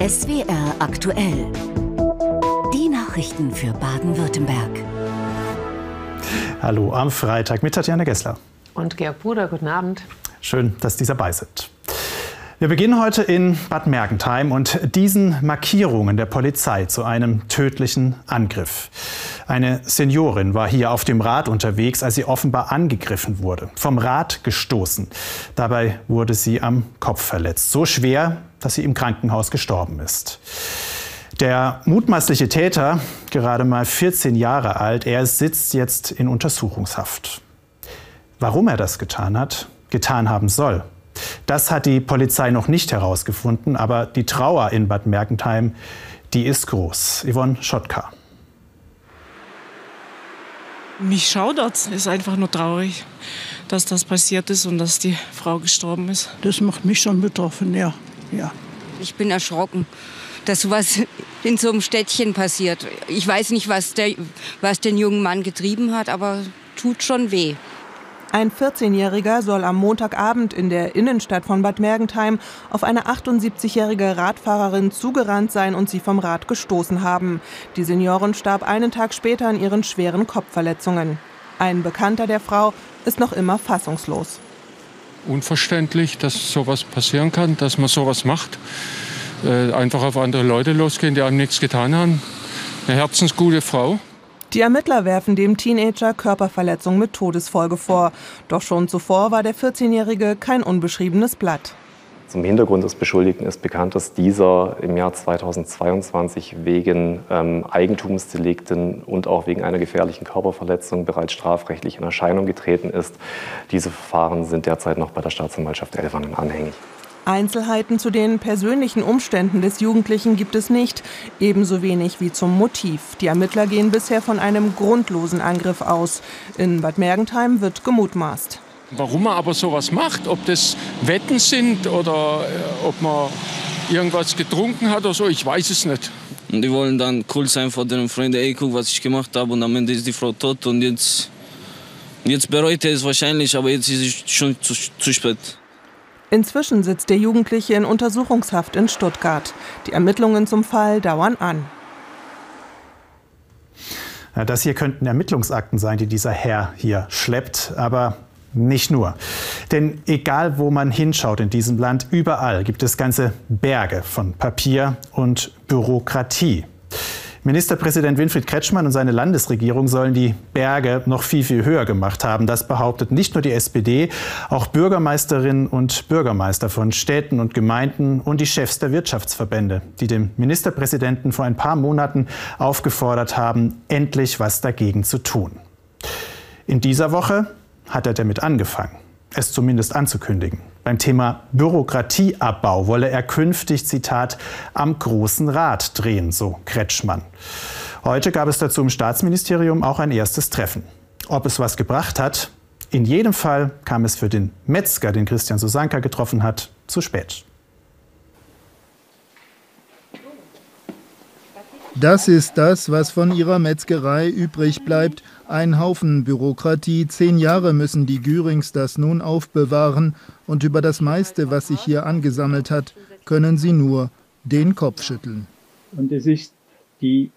SWR aktuell. Die Nachrichten für Baden-Württemberg. Hallo am Freitag mit Tatjana Gessler. Und Georg Bruder, guten Abend. Schön, dass Sie dabei sind. Wir beginnen heute in Bad Mergentheim und diesen Markierungen der Polizei zu einem tödlichen Angriff. Eine Seniorin war hier auf dem Rad unterwegs, als sie offenbar angegriffen wurde, vom Rad gestoßen. Dabei wurde sie am Kopf verletzt, so schwer, dass sie im Krankenhaus gestorben ist. Der mutmaßliche Täter, gerade mal 14 Jahre alt, er sitzt jetzt in Untersuchungshaft. Warum er das getan hat, getan haben soll, das hat die Polizei noch nicht herausgefunden, aber die Trauer in Bad Mergentheim, die ist groß. Yvonne Schottka. Mich schaudert es. ist einfach nur traurig, dass das passiert ist und dass die Frau gestorben ist. Das macht mich schon betroffen, ja. Ja. Ich bin erschrocken, dass sowas in so einem Städtchen passiert. Ich weiß nicht, was, der, was den jungen Mann getrieben hat, aber tut schon weh. Ein 14-Jähriger soll am Montagabend in der Innenstadt von Bad Mergentheim auf eine 78-jährige Radfahrerin zugerannt sein und sie vom Rad gestoßen haben. Die Seniorin starb einen Tag später an ihren schweren Kopfverletzungen. Ein Bekannter der Frau ist noch immer fassungslos. Unverständlich, dass sowas passieren kann, dass man sowas macht. Äh, einfach auf andere Leute losgehen, die einem nichts getan haben. Eine herzensgute Frau. Die Ermittler werfen dem Teenager Körperverletzung mit Todesfolge vor. Doch schon zuvor war der 14-Jährige kein unbeschriebenes Blatt. Zum Hintergrund des Beschuldigten ist bekannt, dass dieser im Jahr 2022 wegen ähm, Eigentumsdelikten und auch wegen einer gefährlichen Körperverletzung bereits strafrechtlich in Erscheinung getreten ist. Diese Verfahren sind derzeit noch bei der Staatsanwaltschaft Elwangen anhängig. Einzelheiten zu den persönlichen Umständen des Jugendlichen gibt es nicht, ebenso wenig wie zum Motiv. Die Ermittler gehen bisher von einem grundlosen Angriff aus. In Bad Mergentheim wird gemutmaßt. Warum man aber sowas macht, ob das Wetten sind oder äh, ob man irgendwas getrunken hat oder so, ich weiß es nicht. Und die wollen dann cool sein vor den Freunden, ey, guck, was ich gemacht habe und am Ende ist die Frau tot und jetzt, jetzt bereut er es wahrscheinlich, aber jetzt ist es schon zu, zu spät. Inzwischen sitzt der Jugendliche in Untersuchungshaft in Stuttgart. Die Ermittlungen zum Fall dauern an. Das hier könnten Ermittlungsakten sein, die dieser Herr hier schleppt, aber nicht nur. Denn egal wo man hinschaut in diesem Land, überall gibt es ganze Berge von Papier und Bürokratie. Ministerpräsident Winfried Kretschmann und seine Landesregierung sollen die Berge noch viel, viel höher gemacht haben. Das behauptet nicht nur die SPD, auch Bürgermeisterinnen und Bürgermeister von Städten und Gemeinden und die Chefs der Wirtschaftsverbände, die dem Ministerpräsidenten vor ein paar Monaten aufgefordert haben, endlich was dagegen zu tun. In dieser Woche hat er damit angefangen, es zumindest anzukündigen. Beim Thema Bürokratieabbau wolle er künftig, Zitat, am großen Rad drehen, so Kretschmann. Heute gab es dazu im Staatsministerium auch ein erstes Treffen. Ob es was gebracht hat? In jedem Fall kam es für den Metzger, den Christian Susanka getroffen hat, zu spät. Das ist das, was von ihrer Metzgerei übrig bleibt. Ein Haufen Bürokratie. Zehn Jahre müssen die Gürings das nun aufbewahren. Und über das meiste, was sich hier angesammelt hat, können sie nur den Kopf schütteln. Und es ist die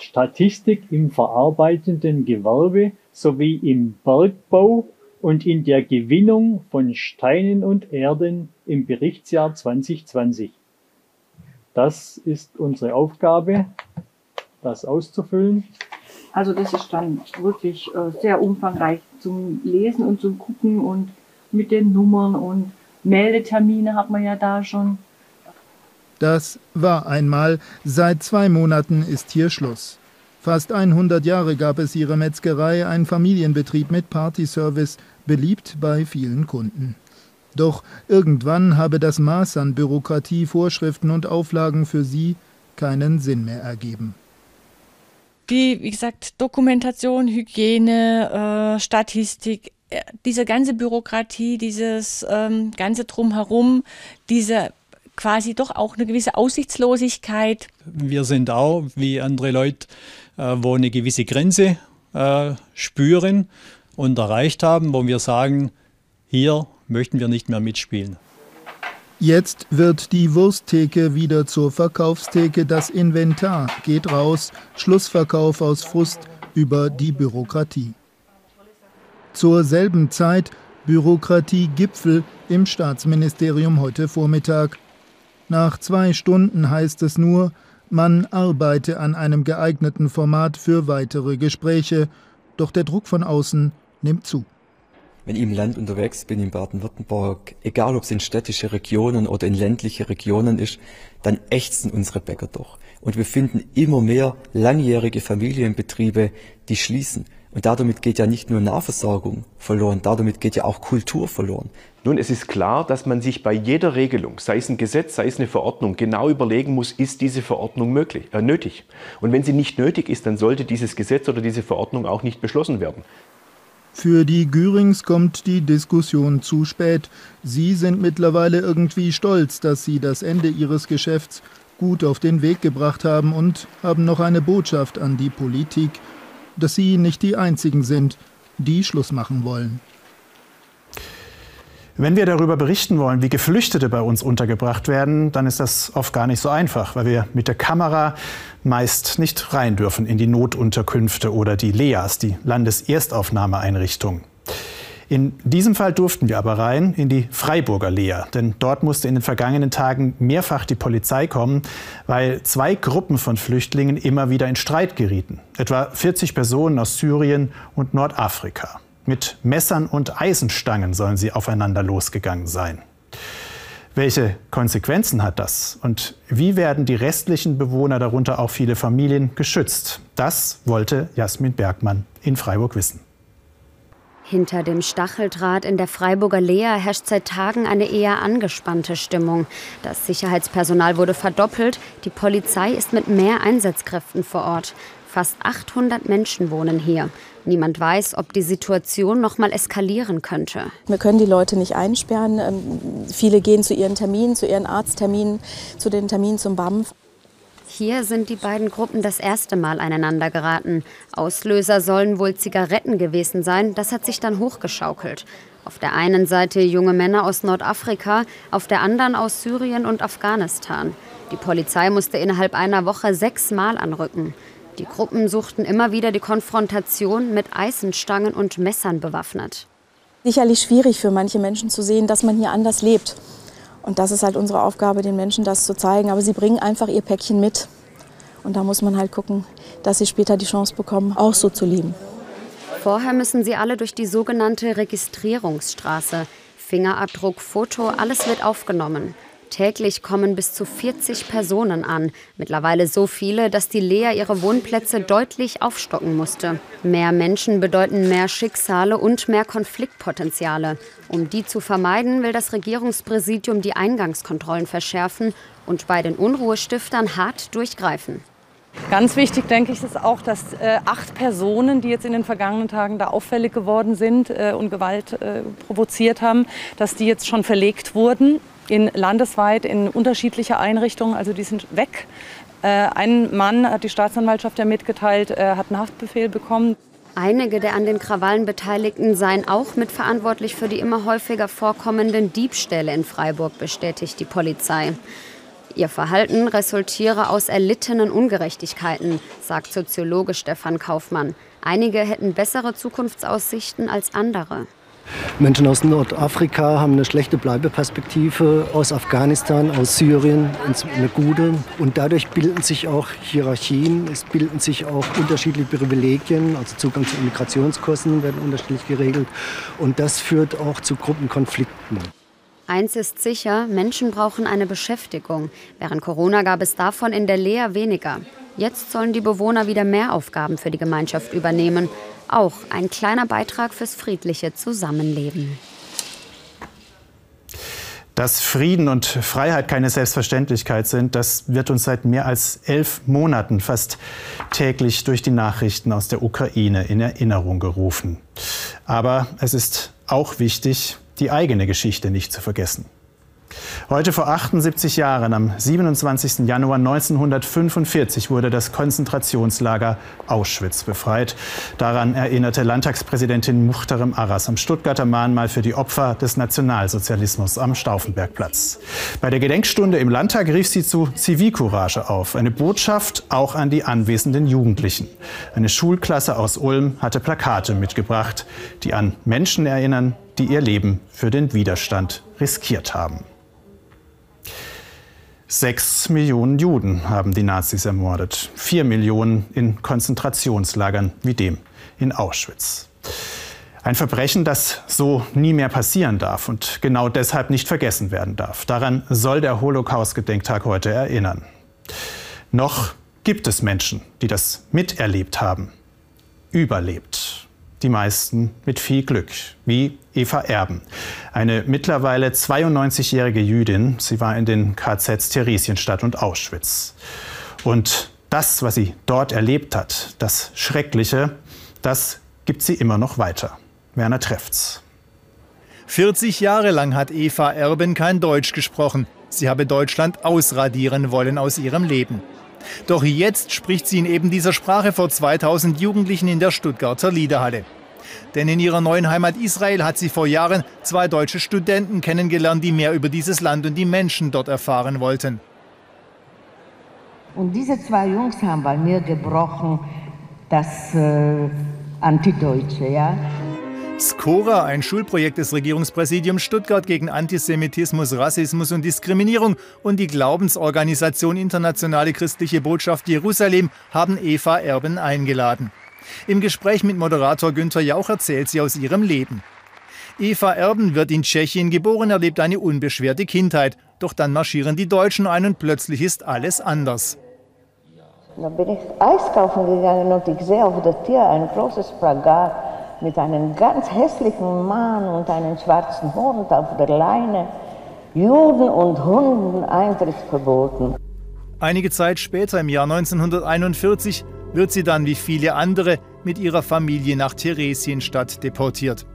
Statistik im verarbeitenden Gewerbe sowie im Bergbau und in der Gewinnung von Steinen und Erden im Berichtsjahr 2020. Das ist unsere Aufgabe, das auszufüllen. Also das ist dann wirklich äh, sehr umfangreich zum Lesen und zum Gucken und mit den Nummern und Meldetermine hat man ja da schon. Das war einmal. Seit zwei Monaten ist hier Schluss. Fast 100 Jahre gab es ihre Metzgerei, ein Familienbetrieb mit Partyservice, beliebt bei vielen Kunden. Doch irgendwann habe das Maß an Bürokratie, Vorschriften und Auflagen für sie keinen Sinn mehr ergeben. Die, wie gesagt, Dokumentation, Hygiene, äh, Statistik, äh, diese ganze Bürokratie, dieses ähm, ganze Drumherum, diese quasi doch auch eine gewisse Aussichtslosigkeit. Wir sind auch, wie andere Leute, äh, wo eine gewisse Grenze äh, spüren und erreicht haben, wo wir sagen, hier möchten wir nicht mehr mitspielen. Jetzt wird die Wursttheke wieder zur Verkaufstheke. Das Inventar geht raus. Schlussverkauf aus Frust über die Bürokratie. Zur selben Zeit Bürokratiegipfel im Staatsministerium heute Vormittag. Nach zwei Stunden heißt es nur, man arbeite an einem geeigneten Format für weitere Gespräche. Doch der Druck von außen nimmt zu wenn ich im Land unterwegs bin, in Baden-Württemberg, egal ob es in städtische Regionen oder in ländliche Regionen ist, dann ächzen unsere Bäcker doch. Und wir finden immer mehr langjährige Familienbetriebe, die schließen. Und damit geht ja nicht nur Nahversorgung verloren, damit geht ja auch Kultur verloren. Nun, es ist klar, dass man sich bei jeder Regelung, sei es ein Gesetz, sei es eine Verordnung, genau überlegen muss, ist diese Verordnung möglich, äh, nötig. Und wenn sie nicht nötig ist, dann sollte dieses Gesetz oder diese Verordnung auch nicht beschlossen werden. Für die Görings kommt die Diskussion zu spät. Sie sind mittlerweile irgendwie stolz, dass sie das Ende ihres Geschäfts gut auf den Weg gebracht haben und haben noch eine Botschaft an die Politik, dass sie nicht die Einzigen sind, die Schluss machen wollen. Wenn wir darüber berichten wollen, wie Geflüchtete bei uns untergebracht werden, dann ist das oft gar nicht so einfach, weil wir mit der Kamera meist nicht rein dürfen in die Notunterkünfte oder die LEAs, die Landeserstaufnahmeeinrichtungen. In diesem Fall durften wir aber rein in die Freiburger Lea, denn dort musste in den vergangenen Tagen mehrfach die Polizei kommen, weil zwei Gruppen von Flüchtlingen immer wieder in Streit gerieten. Etwa 40 Personen aus Syrien und Nordafrika. Mit Messern und Eisenstangen sollen sie aufeinander losgegangen sein. Welche Konsequenzen hat das? Und wie werden die restlichen Bewohner, darunter auch viele Familien, geschützt? Das wollte Jasmin Bergmann in Freiburg wissen. Hinter dem Stacheldraht in der Freiburger Lea herrscht seit Tagen eine eher angespannte Stimmung. Das Sicherheitspersonal wurde verdoppelt. Die Polizei ist mit mehr Einsatzkräften vor Ort. Fast 800 Menschen wohnen hier. Niemand weiß, ob die Situation noch mal eskalieren könnte. Wir können die Leute nicht einsperren. Ähm, viele gehen zu ihren Terminen, zu ihren Arztterminen, zu den Terminen zum BAMF. Hier sind die beiden Gruppen das erste Mal aneinander geraten. Auslöser sollen wohl Zigaretten gewesen sein. Das hat sich dann hochgeschaukelt. Auf der einen Seite junge Männer aus Nordafrika, auf der anderen aus Syrien und Afghanistan. Die Polizei musste innerhalb einer Woche sechsmal anrücken. Die Gruppen suchten immer wieder die Konfrontation mit Eisenstangen und Messern bewaffnet. Sicherlich schwierig für manche Menschen zu sehen, dass man hier anders lebt. Und das ist halt unsere Aufgabe, den Menschen das zu zeigen. Aber sie bringen einfach ihr Päckchen mit. Und da muss man halt gucken, dass sie später die Chance bekommen, auch so zu leben. Vorher müssen sie alle durch die sogenannte Registrierungsstraße. Fingerabdruck, Foto, alles wird aufgenommen. Täglich kommen bis zu 40 Personen an. Mittlerweile so viele, dass die Lea ihre Wohnplätze deutlich aufstocken musste. Mehr Menschen bedeuten mehr Schicksale und mehr Konfliktpotenziale. Um die zu vermeiden, will das Regierungspräsidium die Eingangskontrollen verschärfen und bei den Unruhestiftern hart durchgreifen. Ganz wichtig, denke ich, ist auch, dass äh, acht Personen, die jetzt in den vergangenen Tagen da auffällig geworden sind äh, und Gewalt äh, provoziert haben, dass die jetzt schon verlegt wurden in landesweit in unterschiedliche Einrichtungen. Also die sind weg. Äh, ein Mann hat die Staatsanwaltschaft ja mitgeteilt, er hat einen Haftbefehl bekommen. Einige der an den Krawallen Beteiligten seien auch mitverantwortlich für die immer häufiger vorkommenden Diebstähle in Freiburg, bestätigt die Polizei. Ihr Verhalten resultiere aus erlittenen Ungerechtigkeiten, sagt Soziologe Stefan Kaufmann. Einige hätten bessere Zukunftsaussichten als andere. Menschen aus Nordafrika haben eine schlechte Bleibeperspektive, aus Afghanistan, aus Syrien eine gute. Und dadurch bilden sich auch Hierarchien, es bilden sich auch unterschiedliche Privilegien, also Zugang zu Immigrationskosten werden unterschiedlich geregelt. Und das führt auch zu Gruppenkonflikten. Eins ist sicher, Menschen brauchen eine Beschäftigung. Während Corona gab es davon in der Lea weniger. Jetzt sollen die Bewohner wieder mehr Aufgaben für die Gemeinschaft übernehmen. Auch ein kleiner Beitrag fürs friedliche Zusammenleben. Dass Frieden und Freiheit keine Selbstverständlichkeit sind, das wird uns seit mehr als elf Monaten fast täglich durch die Nachrichten aus der Ukraine in Erinnerung gerufen. Aber es ist auch wichtig, die eigene Geschichte nicht zu vergessen. Heute vor 78 Jahren, am 27. Januar 1945, wurde das Konzentrationslager Auschwitz befreit. Daran erinnerte Landtagspräsidentin Muchterem Arras am Stuttgarter Mahnmal für die Opfer des Nationalsozialismus am Stauffenbergplatz. Bei der Gedenkstunde im Landtag rief sie zu Zivilcourage auf, eine Botschaft auch an die anwesenden Jugendlichen. Eine Schulklasse aus Ulm hatte Plakate mitgebracht, die an Menschen erinnern, die ihr Leben für den Widerstand riskiert haben. Sechs Millionen Juden haben die Nazis ermordet. Vier Millionen in Konzentrationslagern wie dem in Auschwitz. Ein Verbrechen, das so nie mehr passieren darf und genau deshalb nicht vergessen werden darf. Daran soll der Holocaust-Gedenktag heute erinnern. Noch gibt es Menschen, die das miterlebt haben, überlebt die meisten mit viel Glück, wie Eva Erben. Eine mittlerweile 92-jährige Jüdin. Sie war in den KZs Theresienstadt und Auschwitz. Und das, was sie dort erlebt hat, das Schreckliche, das gibt sie immer noch weiter. Werner Treffts. 40 Jahre lang hat Eva Erben kein Deutsch gesprochen. Sie habe Deutschland ausradieren wollen aus ihrem Leben. Doch jetzt spricht sie in eben dieser Sprache vor 2000 Jugendlichen in der Stuttgarter Liederhalle. Denn in ihrer neuen Heimat Israel hat sie vor Jahren zwei deutsche Studenten kennengelernt, die mehr über dieses Land und die Menschen dort erfahren wollten. Und diese zwei Jungs haben bei mir gebrochen, das äh, Antideutsche, ja. Skora, ein Schulprojekt des Regierungspräsidiums Stuttgart gegen Antisemitismus, Rassismus und Diskriminierung und die Glaubensorganisation Internationale Christliche Botschaft Jerusalem haben Eva Erben eingeladen. Im Gespräch mit Moderator Günther Jauch erzählt sie aus ihrem Leben. Eva Erben wird in Tschechien geboren, erlebt eine unbeschwerte Kindheit. Doch dann marschieren die Deutschen ein und plötzlich ist alles anders. Da bin ich Eis kaufen gegangen und ich sehe auf der Tür ein großes Plakat mit einem ganz hässlichen Mann und einem schwarzen Hund auf der Leine. Juden und Hunden Eintritt verboten. Einige Zeit später, im Jahr 1941, wird sie dann wie viele andere mit ihrer Familie nach Theresienstadt deportiert.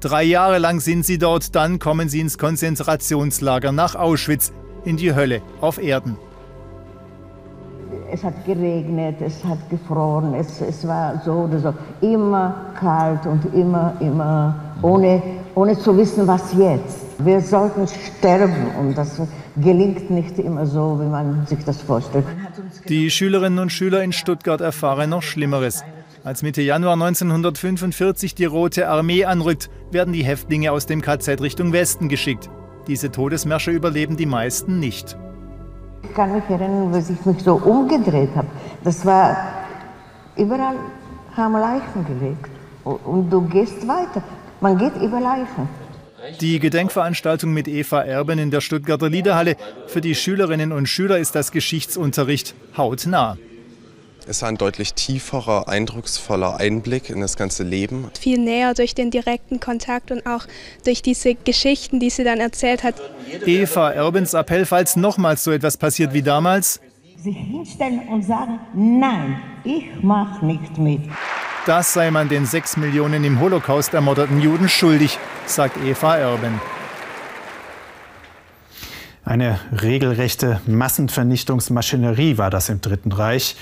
Drei Jahre lang sind sie dort, dann kommen sie ins Konzentrationslager nach Auschwitz, in die Hölle auf Erden. Es hat geregnet, es hat gefroren, es, es war so oder so. Immer kalt und immer, immer ohne, ohne zu wissen, was jetzt. Wir sollten sterben und das gelingt nicht immer so, wie man sich das vorstellt. Die Schülerinnen und Schüler in Stuttgart erfahren noch Schlimmeres. Als Mitte Januar 1945 die Rote Armee anrückt, werden die Häftlinge aus dem KZ Richtung Westen geschickt. Diese Todesmärsche überleben die meisten nicht. Ich kann mich erinnern, als ich mich so umgedreht habe. Das war, überall haben Leichen gelegt. Und du gehst weiter. Man geht über Leichen. Die Gedenkveranstaltung mit Eva Erben in der Stuttgarter Liederhalle. Für die Schülerinnen und Schüler ist das Geschichtsunterricht hautnah. Es war ein deutlich tieferer, eindrucksvoller Einblick in das ganze Leben. Viel näher durch den direkten Kontakt und auch durch diese Geschichten, die sie dann erzählt hat. Eva Erbens Appell, falls nochmals so etwas passiert wie damals. Sich hinstellen und sagen, nein, ich mache nicht mit. Das sei man den sechs Millionen im Holocaust ermordeten Juden schuldig, sagt Eva Erben. Eine regelrechte Massenvernichtungsmaschinerie war das im Dritten Reich,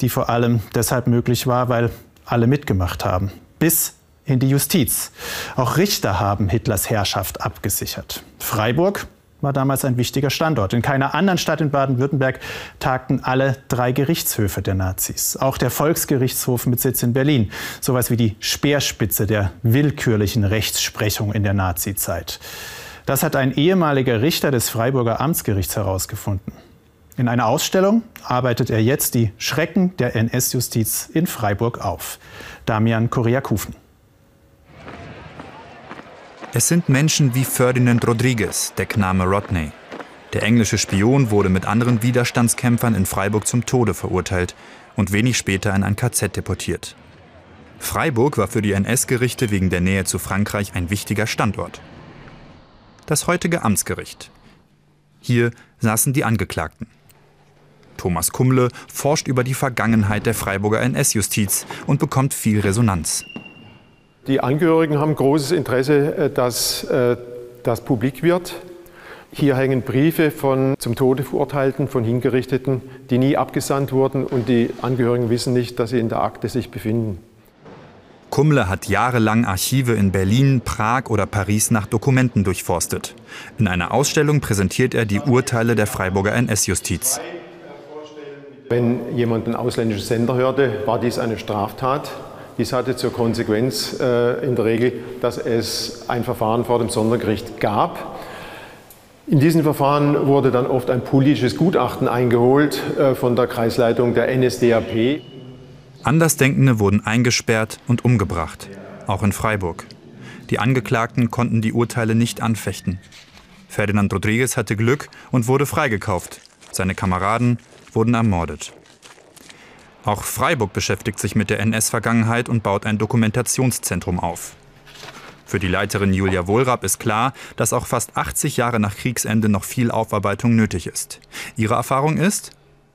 die vor allem deshalb möglich war, weil alle mitgemacht haben. Bis in die Justiz. Auch Richter haben Hitlers Herrschaft abgesichert. Freiburg war damals ein wichtiger Standort. In keiner anderen Stadt in Baden-Württemberg tagten alle drei Gerichtshöfe der Nazis. Auch der Volksgerichtshof mit Sitz in Berlin. Sowas wie die Speerspitze der willkürlichen Rechtsprechung in der Nazizeit. Das hat ein ehemaliger Richter des Freiburger Amtsgerichts herausgefunden. In einer Ausstellung arbeitet er jetzt die Schrecken der NS-Justiz in Freiburg auf. Damian Kuriakufen. Es sind Menschen wie Ferdinand Rodriguez, Deckname Rodney. Der englische Spion wurde mit anderen Widerstandskämpfern in Freiburg zum Tode verurteilt und wenig später in ein KZ deportiert. Freiburg war für die NS-Gerichte wegen der Nähe zu Frankreich ein wichtiger Standort. Das heutige Amtsgericht. Hier saßen die Angeklagten. Thomas Kumle forscht über die Vergangenheit der Freiburger NS-Justiz und bekommt viel Resonanz. Die Angehörigen haben großes Interesse, äh, dass äh, das publik wird. Hier hängen Briefe von zum Tode verurteilten, von Hingerichteten, die nie abgesandt wurden und die Angehörigen wissen nicht, dass sie in der Akte sich befinden. Kummle hat jahrelang Archive in Berlin, Prag oder Paris nach Dokumenten durchforstet. In einer Ausstellung präsentiert er die Urteile der Freiburger NS-Justiz. Wenn jemand einen ausländischen Sender hörte, war dies eine Straftat. Dies hatte zur Konsequenz äh, in der Regel, dass es ein Verfahren vor dem Sondergericht gab. In diesen Verfahren wurde dann oft ein politisches Gutachten eingeholt äh, von der Kreisleitung der NSDAP. Andersdenkende wurden eingesperrt und umgebracht, auch in Freiburg. Die Angeklagten konnten die Urteile nicht anfechten. Ferdinand Rodriguez hatte Glück und wurde freigekauft. Seine Kameraden wurden ermordet. Auch Freiburg beschäftigt sich mit der NS-Vergangenheit und baut ein Dokumentationszentrum auf. Für die Leiterin Julia Wohlrab ist klar, dass auch fast 80 Jahre nach Kriegsende noch viel Aufarbeitung nötig ist. Ihre Erfahrung ist,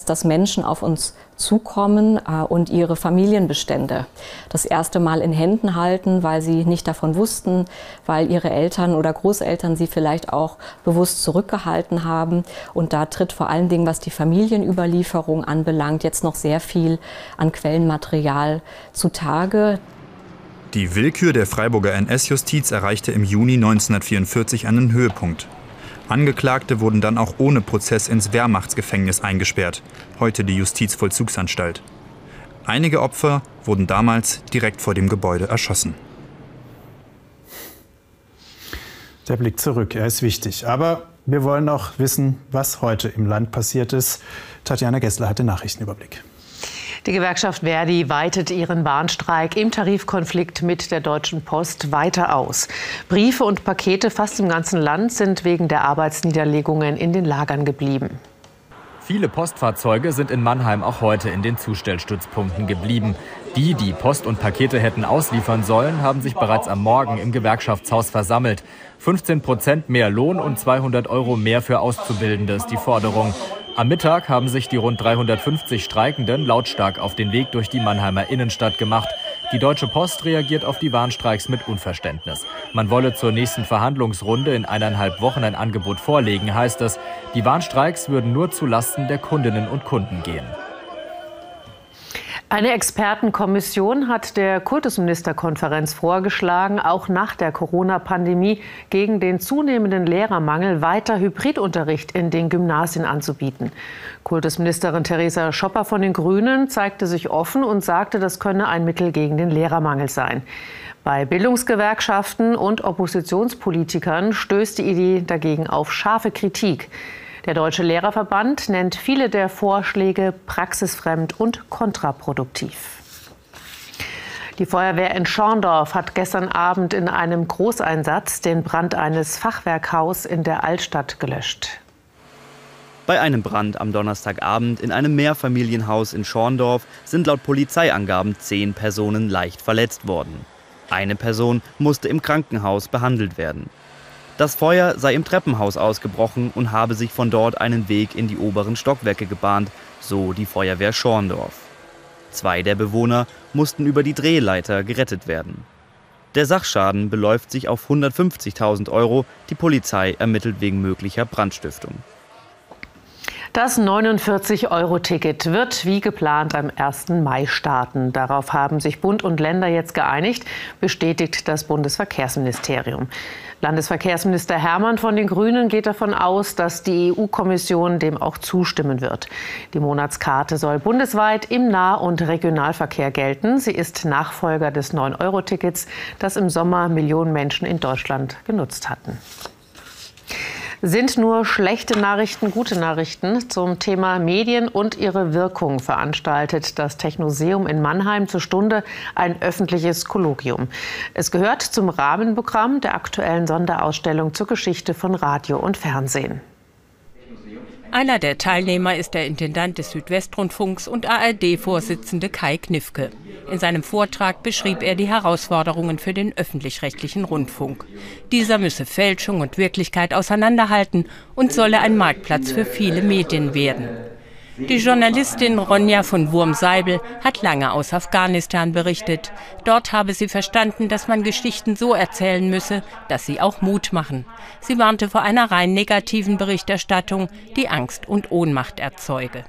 dass Menschen auf uns zukommen äh, und ihre Familienbestände das erste Mal in Händen halten, weil sie nicht davon wussten, weil ihre Eltern oder Großeltern sie vielleicht auch bewusst zurückgehalten haben. Und da tritt vor allen Dingen, was die Familienüberlieferung anbelangt, jetzt noch sehr viel an Quellenmaterial zutage. Die Willkür der Freiburger NS-Justiz erreichte im Juni 1944 einen Höhepunkt. Angeklagte wurden dann auch ohne Prozess ins Wehrmachtsgefängnis eingesperrt, heute die Justizvollzugsanstalt. Einige Opfer wurden damals direkt vor dem Gebäude erschossen. Der Blick zurück, er ist wichtig. Aber wir wollen auch wissen, was heute im Land passiert ist. Tatjana Gessler hat den Nachrichtenüberblick. Die Gewerkschaft Verdi weitet ihren Warnstreik im Tarifkonflikt mit der Deutschen Post weiter aus. Briefe und Pakete fast im ganzen Land sind wegen der Arbeitsniederlegungen in den Lagern geblieben. Viele Postfahrzeuge sind in Mannheim auch heute in den Zustellstützpunkten geblieben. Die, die Post und Pakete hätten ausliefern sollen, haben sich bereits am Morgen im Gewerkschaftshaus versammelt. 15 Prozent mehr Lohn und 200 Euro mehr für Auszubildende ist die Forderung. Am Mittag haben sich die rund 350 Streikenden lautstark auf den Weg durch die Mannheimer Innenstadt gemacht. Die Deutsche Post reagiert auf die Warnstreiks mit Unverständnis. Man wolle zur nächsten Verhandlungsrunde in eineinhalb Wochen ein Angebot vorlegen, heißt es. Die Warnstreiks würden nur zu Lasten der Kundinnen und Kunden gehen. Eine Expertenkommission hat der Kultusministerkonferenz vorgeschlagen, auch nach der Corona-Pandemie gegen den zunehmenden Lehrermangel weiter Hybridunterricht in den Gymnasien anzubieten. Kultusministerin Theresa Schopper von den Grünen zeigte sich offen und sagte, das könne ein Mittel gegen den Lehrermangel sein. Bei Bildungsgewerkschaften und Oppositionspolitikern stößt die Idee dagegen auf scharfe Kritik. Der Deutsche Lehrerverband nennt viele der Vorschläge praxisfremd und kontraproduktiv. Die Feuerwehr in Schorndorf hat gestern Abend in einem Großeinsatz den Brand eines Fachwerkhaus in der Altstadt gelöscht. Bei einem Brand am Donnerstagabend in einem Mehrfamilienhaus in Schorndorf sind laut Polizeiangaben zehn Personen leicht verletzt worden. Eine Person musste im Krankenhaus behandelt werden. Das Feuer sei im Treppenhaus ausgebrochen und habe sich von dort einen Weg in die oberen Stockwerke gebahnt, so die Feuerwehr Schorndorf. Zwei der Bewohner mussten über die Drehleiter gerettet werden. Der Sachschaden beläuft sich auf 150.000 Euro. Die Polizei ermittelt wegen möglicher Brandstiftung. Das 49-Euro-Ticket wird wie geplant am 1. Mai starten. Darauf haben sich Bund und Länder jetzt geeinigt, bestätigt das Bundesverkehrsministerium. Landesverkehrsminister Hermann von den Grünen geht davon aus, dass die EU-Kommission dem auch zustimmen wird. Die Monatskarte soll bundesweit im Nah- und Regionalverkehr gelten. Sie ist Nachfolger des 9-Euro-Tickets, das im Sommer Millionen Menschen in Deutschland genutzt hatten. Sind nur schlechte Nachrichten gute Nachrichten? Zum Thema Medien und ihre Wirkung veranstaltet das Technoseum in Mannheim zur Stunde ein öffentliches Kolloquium. Es gehört zum Rahmenprogramm der aktuellen Sonderausstellung zur Geschichte von Radio und Fernsehen. Einer der Teilnehmer ist der Intendant des Südwestrundfunks und ARD-Vorsitzende Kai Knifke. In seinem Vortrag beschrieb er die Herausforderungen für den öffentlich-rechtlichen Rundfunk. Dieser müsse Fälschung und Wirklichkeit auseinanderhalten und solle ein Marktplatz für viele Medien werden. Die Journalistin Ronja von Wurmseibel hat lange aus Afghanistan berichtet. Dort habe sie verstanden, dass man Geschichten so erzählen müsse, dass sie auch Mut machen. Sie warnte vor einer rein negativen Berichterstattung, die Angst und Ohnmacht erzeuge.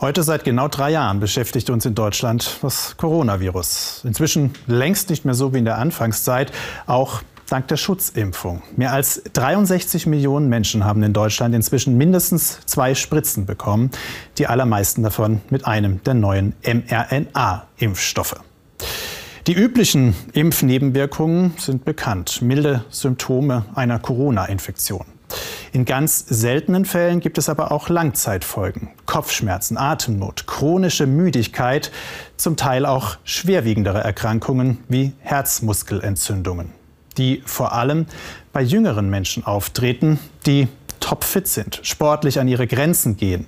Heute seit genau drei Jahren beschäftigt uns in Deutschland das Coronavirus. Inzwischen längst nicht mehr so wie in der Anfangszeit, auch dank der Schutzimpfung. Mehr als 63 Millionen Menschen haben in Deutschland inzwischen mindestens zwei Spritzen bekommen, die allermeisten davon mit einem der neuen mRNA-Impfstoffe. Die üblichen Impfnebenwirkungen sind bekannt, milde Symptome einer Corona-Infektion. In ganz seltenen Fällen gibt es aber auch Langzeitfolgen. Kopfschmerzen, Atemnot, chronische Müdigkeit, zum Teil auch schwerwiegendere Erkrankungen wie Herzmuskelentzündungen die vor allem bei jüngeren Menschen auftreten, die topfit sind, sportlich an ihre Grenzen gehen.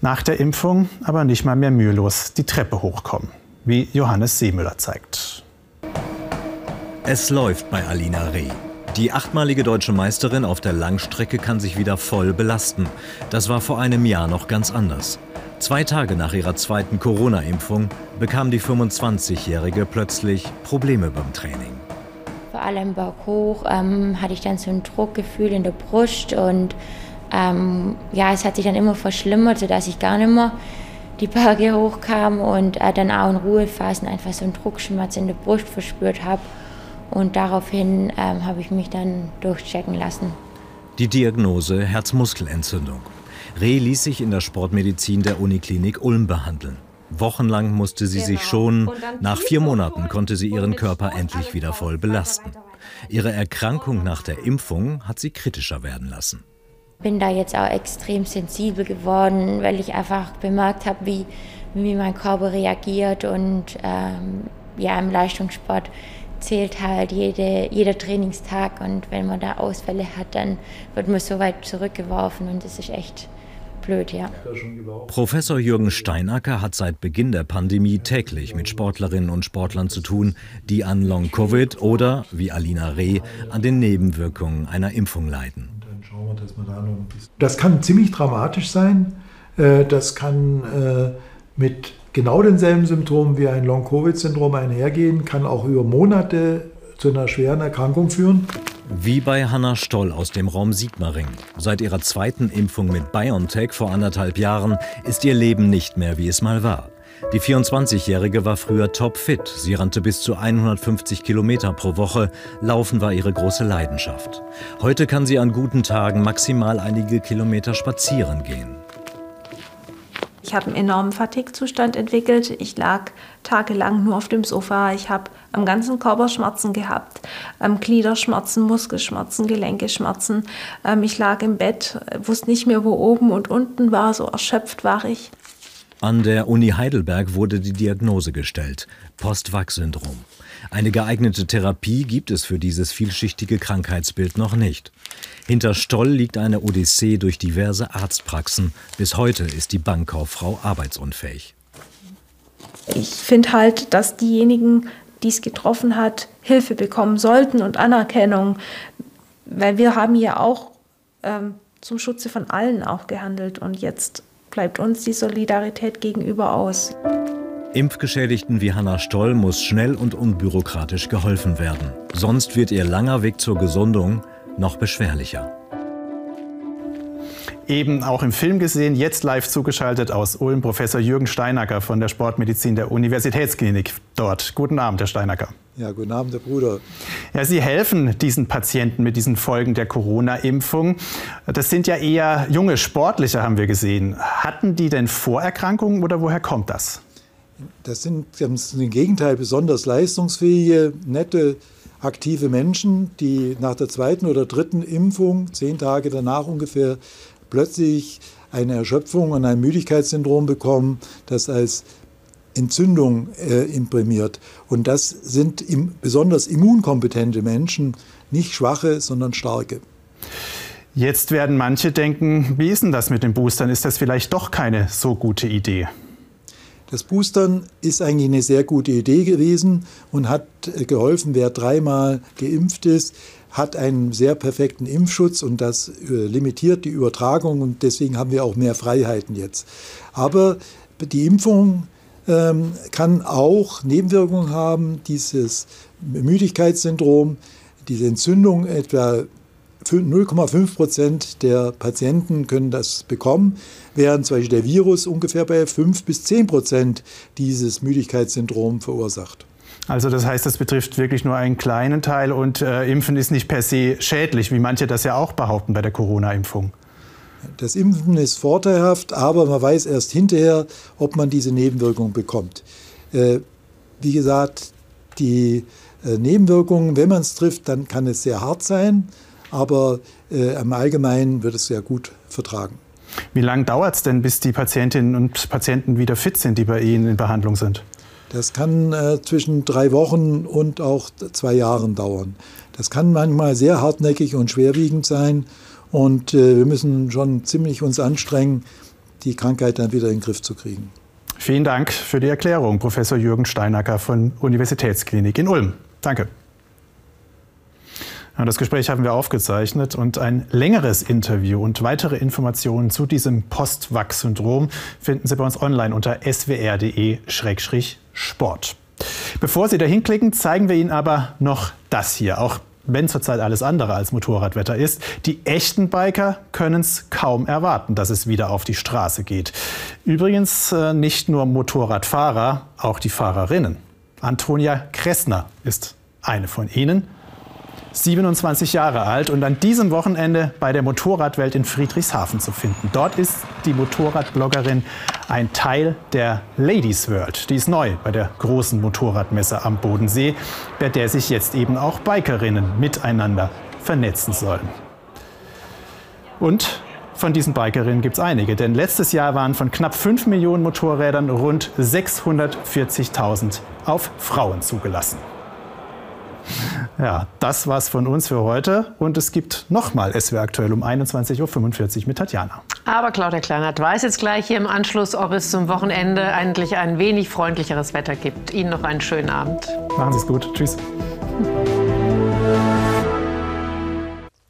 Nach der Impfung aber nicht mal mehr mühelos die Treppe hochkommen, wie Johannes Seemüller zeigt. Es läuft bei Alina Reh. Die achtmalige deutsche Meisterin auf der Langstrecke kann sich wieder voll belasten. Das war vor einem Jahr noch ganz anders. Zwei Tage nach ihrer zweiten Corona-Impfung bekam die 25-Jährige plötzlich Probleme beim Training vor allem Bauch hoch, ähm, hatte ich dann so ein Druckgefühl in der Brust und ähm, ja, es hat sich dann immer verschlimmert, sodass ich gar nicht mehr die Berge hochkam und äh, dann auch in Ruhephasen einfach so einen Druckschmerz in der Brust verspürt habe. Und daraufhin ähm, habe ich mich dann durchchecken lassen. Die Diagnose Herzmuskelentzündung. Reh ließ sich in der Sportmedizin der Uniklinik Ulm behandeln. Wochenlang musste sie sich genau. schonen. Nach vier Monaten konnte sie ihren Körper endlich wieder voll belasten. Ihre Erkrankung nach der Impfung hat sie kritischer werden lassen. Ich bin da jetzt auch extrem sensibel geworden, weil ich einfach bemerkt habe, wie, wie mein Körper reagiert. Und ähm, ja, im Leistungssport zählt halt jede, jeder Trainingstag. Und wenn man da Ausfälle hat, dann wird man so weit zurückgeworfen. Und das ist echt blöd, ja. Professor Jürgen Steinacker hat seit Beginn der Pandemie täglich mit Sportlerinnen und Sportlern zu tun, die an Long-Covid oder, wie Alina Reh, an den Nebenwirkungen einer Impfung leiden. Das kann ziemlich dramatisch sein. Äh, das kann äh, mit genau denselben Symptomen wie ein Long-Covid-Syndrom einhergehen, kann auch über Monate zu einer schweren Erkrankung führen. Wie bei Hanna Stoll aus dem Raum Sigmaring. Seit ihrer zweiten Impfung mit BioNTech vor anderthalb Jahren ist ihr Leben nicht mehr, wie es mal war. Die 24-Jährige war früher topfit. Sie rannte bis zu 150 Kilometer pro Woche. Laufen war ihre große Leidenschaft. Heute kann sie an guten Tagen maximal einige Kilometer spazieren gehen. Ich habe einen enormen Fatigue-Zustand entwickelt. Ich lag tagelang nur auf dem Sofa. Ich habe am ganzen Körper Schmerzen gehabt, ähm, Gliederschmerzen, Muskelschmerzen, Gelenkeschmerzen. Ähm, ich lag im Bett, wusste nicht mehr, wo oben und unten war, so erschöpft war ich. An der Uni Heidelberg wurde die Diagnose gestellt: Post-Vac-Syndrom. Eine geeignete Therapie gibt es für dieses vielschichtige Krankheitsbild noch nicht. Hinter Stoll liegt eine Odyssee durch diverse Arztpraxen. Bis heute ist die Bankkauffrau arbeitsunfähig. Ich finde halt, dass diejenigen, die es getroffen hat, Hilfe bekommen sollten und Anerkennung, weil wir haben ja auch ähm, zum Schutze von allen auch gehandelt und jetzt bleibt uns die Solidarität gegenüber aus. Impfgeschädigten wie Hanna Stoll muss schnell und unbürokratisch geholfen werden. Sonst wird ihr langer Weg zur Gesundung noch beschwerlicher. Eben auch im Film gesehen, jetzt live zugeschaltet aus Ulm, Professor Jürgen Steinacker von der Sportmedizin der Universitätsklinik dort. Guten Abend, Herr Steinacker. Ja, guten Abend, Herr Bruder. Ja, Sie helfen diesen Patienten mit diesen Folgen der Corona-Impfung. Das sind ja eher junge Sportliche, haben wir gesehen. Hatten die denn Vorerkrankungen oder woher kommt das? Das sind im Gegenteil besonders leistungsfähige, nette, aktive Menschen, die nach der zweiten oder dritten Impfung, zehn Tage danach ungefähr, plötzlich eine Erschöpfung und ein Müdigkeitssyndrom bekommen, das als Entzündung äh, imprimiert. Und das sind im, besonders immunkompetente Menschen, nicht schwache, sondern starke. Jetzt werden manche denken, wie ist denn das mit den Boostern? Ist das vielleicht doch keine so gute Idee? Das Boostern ist eigentlich eine sehr gute Idee gewesen und hat äh, geholfen, wer dreimal geimpft ist, hat einen sehr perfekten Impfschutz und das äh, limitiert die Übertragung und deswegen haben wir auch mehr Freiheiten jetzt. Aber die Impfung ähm, kann auch Nebenwirkungen haben, dieses Müdigkeitssyndrom, diese Entzündung etwa 0,5 Prozent der Patienten können das bekommen, während zum Beispiel der Virus ungefähr bei 5 bis 10 Prozent dieses Müdigkeitssyndrom verursacht. Also das heißt, das betrifft wirklich nur einen kleinen Teil und äh, Impfen ist nicht per se schädlich, wie manche das ja auch behaupten bei der Corona-Impfung. Das Impfen ist vorteilhaft, aber man weiß erst hinterher, ob man diese Nebenwirkungen bekommt. Äh, wie gesagt, die äh, Nebenwirkungen, wenn man es trifft, dann kann es sehr hart sein, aber äh, im Allgemeinen wird es sehr gut vertragen. Wie lange dauert es denn, bis die Patientinnen und Patienten wieder fit sind, die bei Ihnen in Behandlung sind? Das kann äh, zwischen drei Wochen und auch zwei Jahren dauern. Das kann manchmal sehr hartnäckig und schwerwiegend sein und äh, wir müssen schon ziemlich uns anstrengen, die Krankheit dann wieder in den Griff zu kriegen. Vielen Dank für die Erklärung, Professor Jürgen Steinacker von Universitätsklinik in Ulm. Danke. Das Gespräch haben wir aufgezeichnet und ein längeres Interview und weitere Informationen zu diesem Postwachs-Syndrom finden Sie bei uns online unter swr.de-sport. Bevor Sie da hinklicken, zeigen wir Ihnen aber noch das hier. Auch wenn zurzeit alles andere als Motorradwetter ist, die echten Biker können es kaum erwarten, dass es wieder auf die Straße geht. Übrigens äh, nicht nur Motorradfahrer, auch die Fahrerinnen. Antonia Kressner ist eine von ihnen 27 Jahre alt und an diesem Wochenende bei der Motorradwelt in Friedrichshafen zu finden. Dort ist die Motorradbloggerin ein Teil der Ladies World. Die ist neu bei der großen Motorradmesse am Bodensee, bei der sich jetzt eben auch Bikerinnen miteinander vernetzen sollen. Und von diesen Bikerinnen gibt es einige, denn letztes Jahr waren von knapp 5 Millionen Motorrädern rund 640.000 auf Frauen zugelassen. Ja, das war's von uns für heute. Und es gibt nochmal SW aktuell um 21.45 Uhr mit Tatjana. Aber Claudia Kleinert weiß jetzt gleich hier im Anschluss, ob es zum Wochenende eigentlich ein wenig freundlicheres Wetter gibt. Ihnen noch einen schönen Abend. Machen Sie es gut. Tschüss.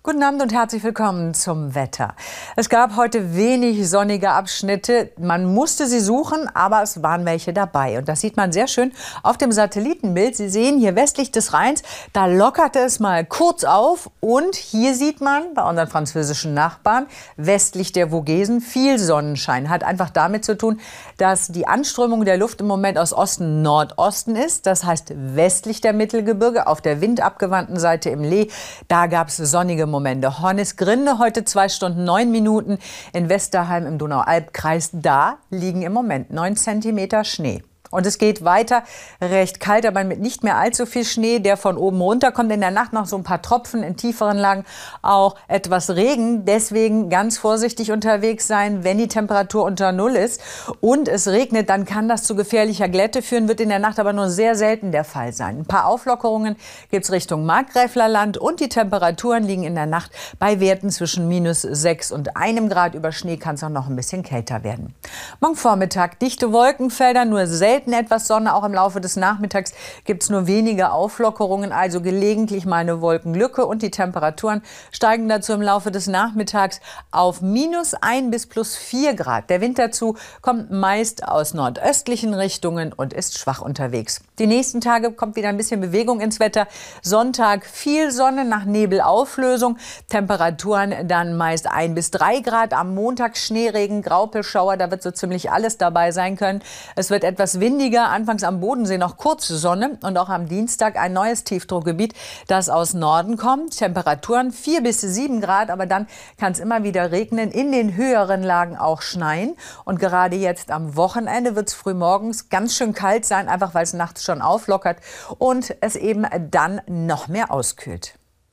Guten Abend und herzlich willkommen zum Wetter. Es gab heute wenig sonnige Abschnitte. Man musste sie suchen, aber es waren welche dabei. Und das sieht man sehr schön auf dem Satellitenbild. Sie sehen hier westlich des Rheins, da lockerte es mal kurz auf. Und hier sieht man bei unseren französischen Nachbarn westlich der Vogesen viel Sonnenschein. Hat einfach damit zu tun, dass die Anströmung der Luft im Moment aus Osten-Nordosten ist. Das heißt westlich der Mittelgebirge, auf der windabgewandten Seite im Lee. Da gab es sonnige Momente. Momente. Hornisgrinde heute zwei Stunden neun Minuten. In Westerheim im Donaualbkreis, da liegen im Moment neun Zentimeter Schnee. Und es geht weiter, recht kalt, aber mit nicht mehr allzu viel Schnee, der von oben runter kommt. In der Nacht noch so ein paar Tropfen, in tieferen Lagen auch etwas Regen. Deswegen ganz vorsichtig unterwegs sein, wenn die Temperatur unter Null ist und es regnet, dann kann das zu gefährlicher Glätte führen, wird in der Nacht aber nur sehr selten der Fall sein. Ein paar Auflockerungen gibt es Richtung Markgräflerland und die Temperaturen liegen in der Nacht bei Werten zwischen minus 6 und einem Grad. Über Schnee kann es auch noch ein bisschen kälter werden. Morgen Vormittag dichte Wolkenfelder, nur selten etwas Sonne. Auch im Laufe des Nachmittags gibt es nur wenige Auflockerungen, also gelegentlich mal eine Wolkenlücke. Und die Temperaturen steigen dazu im Laufe des Nachmittags auf minus 1 bis plus 4 Grad. Der Wind dazu kommt meist aus nordöstlichen Richtungen und ist schwach unterwegs. Die nächsten Tage kommt wieder ein bisschen Bewegung ins Wetter. Sonntag viel Sonne nach Nebelauflösung. Temperaturen dann meist 1 bis 3 Grad. Am Montag Schneeregen, Graupelschauer. Da wird so ziemlich alles dabei sein können. Es wird etwas windiger. Anfangs am Bodensee noch kurze Sonne. Und auch am Dienstag ein neues Tiefdruckgebiet, das aus Norden kommt. Temperaturen 4 bis 7 Grad. Aber dann kann es immer wieder regnen. In den höheren Lagen auch schneien. Und gerade jetzt am Wochenende wird es frühmorgens ganz schön kalt sein. Einfach weil es nachts schon auflockert und es eben dann noch mehr auskühlt.